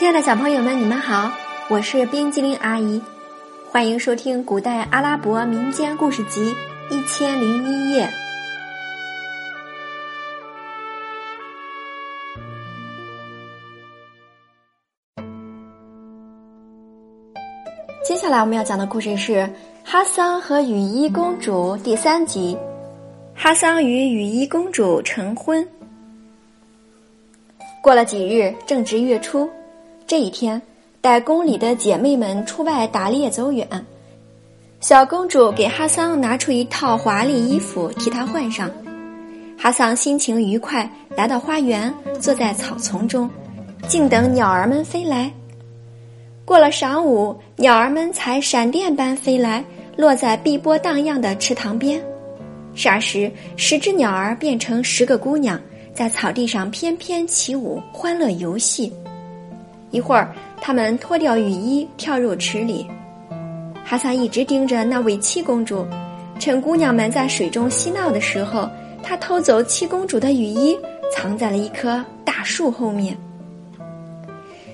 亲爱的小朋友们，你们好，我是冰激凌阿姨，欢迎收听古代阿拉伯民间故事集《一千零一夜》。接下来我们要讲的故事是《哈桑和雨衣公主》第三集。哈桑与雨衣公主成婚。过了几日，正值月初。这一天，待宫里的姐妹们出外打猎走远，小公主给哈桑拿出一套华丽衣服替他换上。哈桑心情愉快，来到花园，坐在草丛中，静等鸟儿们飞来。过了晌午，鸟儿们才闪电般飞来，落在碧波荡漾的池塘边。霎时，十只鸟儿变成十个姑娘，在草地上翩翩起舞，欢乐游戏。一会儿，他们脱掉雨衣，跳入池里。哈桑一直盯着那位七公主，趁姑娘们在水中嬉闹的时候，他偷走七公主的雨衣，藏在了一棵大树后面。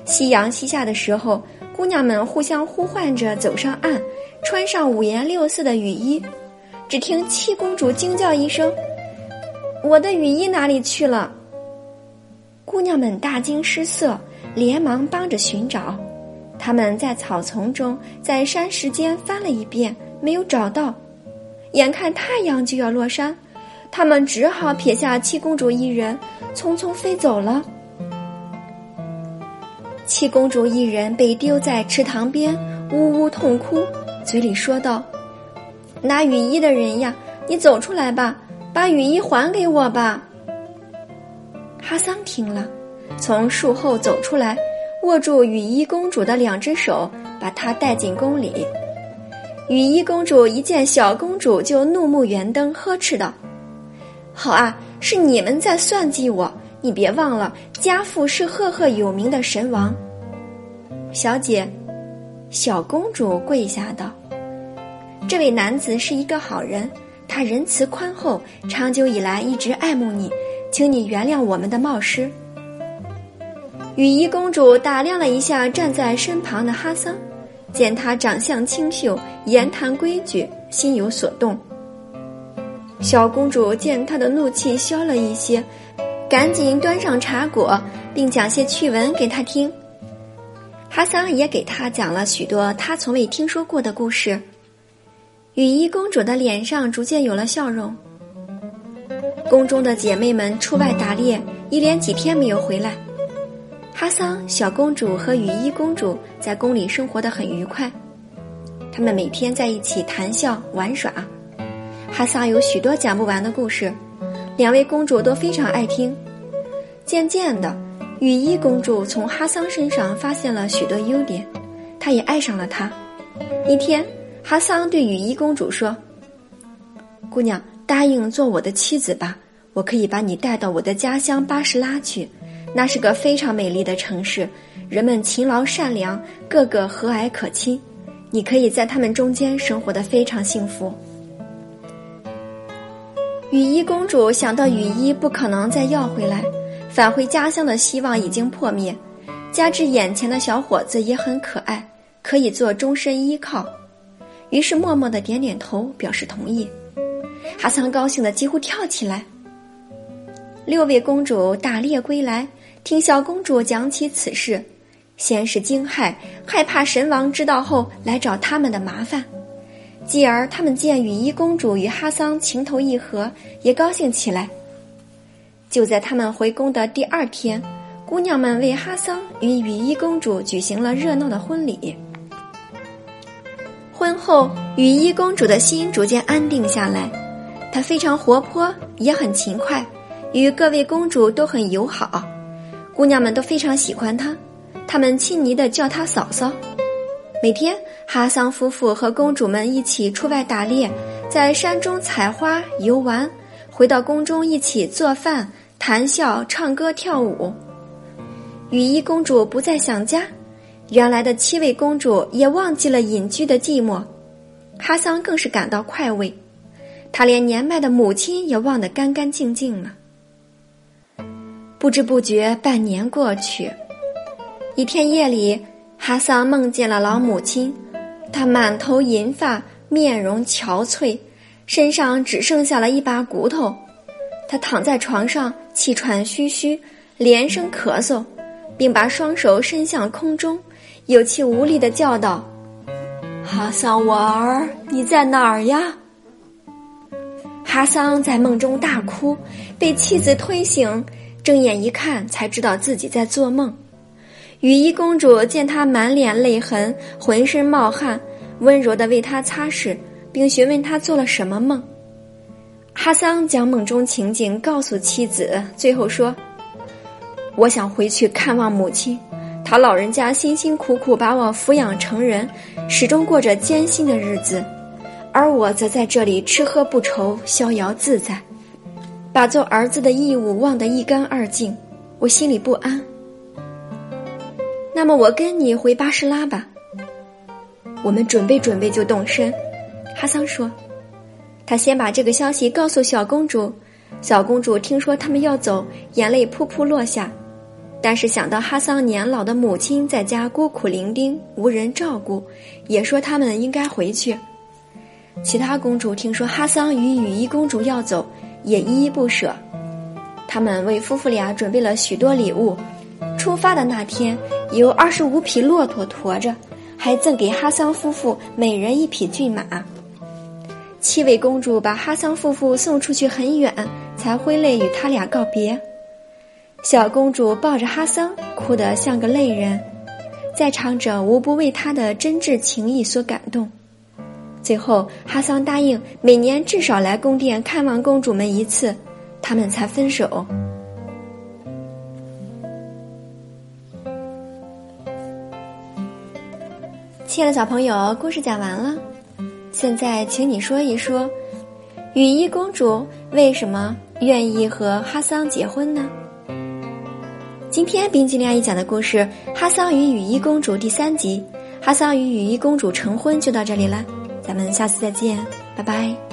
夕阳西下的时候，姑娘们互相呼唤着走上岸，穿上五颜六色的雨衣。只听七公主惊叫一声：“我的雨衣哪里去了？”姑娘们大惊失色。连忙帮着寻找，他们在草丛中、在山石间翻了一遍，没有找到。眼看太阳就要落山，他们只好撇下七公主一人，匆匆飞走了。七公主一人被丢在池塘边，呜呜痛哭，嘴里说道：“拿雨衣的人呀，你走出来吧，把雨衣还给我吧。”哈桑听了。从树后走出来，握住雨衣公主的两只手，把她带进宫里。雨衣公主一见小公主，就怒目圆瞪，呵斥道：“好啊，是你们在算计我！你别忘了，家父是赫赫有名的神王。”小姐，小公主跪下道：“这位男子是一个好人，他仁慈宽厚，长久以来一直爱慕你，请你原谅我们的冒失。”雨衣公主打量了一下站在身旁的哈桑，见他长相清秀，言谈规矩，心有所动。小公主见他的怒气消了一些，赶紧端上茶果，并讲些趣闻给他听。哈桑也给他讲了许多他从未听说过的故事。雨衣公主的脸上逐渐有了笑容。宫中的姐妹们出外打猎，一连几天没有回来。哈桑、小公主和雨衣公主在宫里生活的很愉快，他们每天在一起谈笑玩耍。哈桑有许多讲不完的故事，两位公主都非常爱听。渐渐的，雨衣公主从哈桑身上发现了许多优点，她也爱上了他。一天，哈桑对雨衣公主说：“姑娘，答应做我的妻子吧，我可以把你带到我的家乡巴士拉去。”那是个非常美丽的城市，人们勤劳善良，个个和蔼可亲。你可以在他们中间生活的非常幸福。雨衣公主想到雨衣不可能再要回来，返回家乡的希望已经破灭，加之眼前的小伙子也很可爱，可以做终身依靠，于是默默的点点头表示同意。哈桑高兴的几乎跳起来。六位公主打猎归来。听小公主讲起此事，先是惊骇，害怕神王知道后来找他们的麻烦；继而他们见雨衣公主与哈桑情投意合，也高兴起来。就在他们回宫的第二天，姑娘们为哈桑与雨衣公主举行了热闹的婚礼。婚后，雨衣公主的心逐渐安定下来，她非常活泼，也很勤快，与各位公主都很友好。姑娘们都非常喜欢她，她们亲昵的叫她嫂嫂。每天，哈桑夫妇和公主们一起出外打猎，在山中采花游玩，回到宫中一起做饭、谈笑、唱歌、跳舞。雨衣公主不再想家，原来的七位公主也忘记了隐居的寂寞。哈桑更是感到快慰，他连年迈的母亲也忘得干干净净了。不知不觉，半年过去，一天夜里，哈桑梦见了老母亲，她满头银发，面容憔悴，身上只剩下了一把骨头。他躺在床上，气喘吁吁，连声咳嗽，并把双手伸向空中，有气无力地叫道：“哈桑，我儿，你在哪儿呀？”哈桑在梦中大哭，被妻子推醒，睁眼一看，才知道自己在做梦。雨衣公主见他满脸泪痕，浑身冒汗，温柔地为他擦拭，并询问他做了什么梦。哈桑将梦中情景告诉妻子，最后说：“我想回去看望母亲，她老人家辛辛苦苦把我抚养成人，始终过着艰辛的日子，而我则在这里吃喝不愁，逍遥自在，把做儿子的义务忘得一干二净，我心里不安。那么我跟你回巴士拉吧，我们准备准备就动身。”哈桑说。他先把这个消息告诉小公主，小公主听说他们要走，眼泪扑扑落下。但是想到哈桑年老的母亲在家孤苦伶仃，无人照顾，也说他们应该回去。其他公主听说哈桑与雨衣公主要走，也依依不舍。他们为夫妇俩准备了许多礼物。出发的那天，有二十五匹骆驼驮着，还赠给哈桑夫妇每人一匹骏马。七位公主把哈桑夫妇送出去很远，才挥泪与他俩告别。小公主抱着哈桑，哭得像个泪人，在场者无不为她的真挚情谊所感动。最后，哈桑答应每年至少来宫殿看望公主们一次，他们才分手。亲爱的小朋友，故事讲完了。现在，请你说一说，雨衣公主为什么愿意和哈桑结婚呢？今天冰激凌阿姨讲的故事《哈桑与雨衣公主》第三集，哈桑与雨衣公主成婚就到这里了，咱们下次再见，拜拜。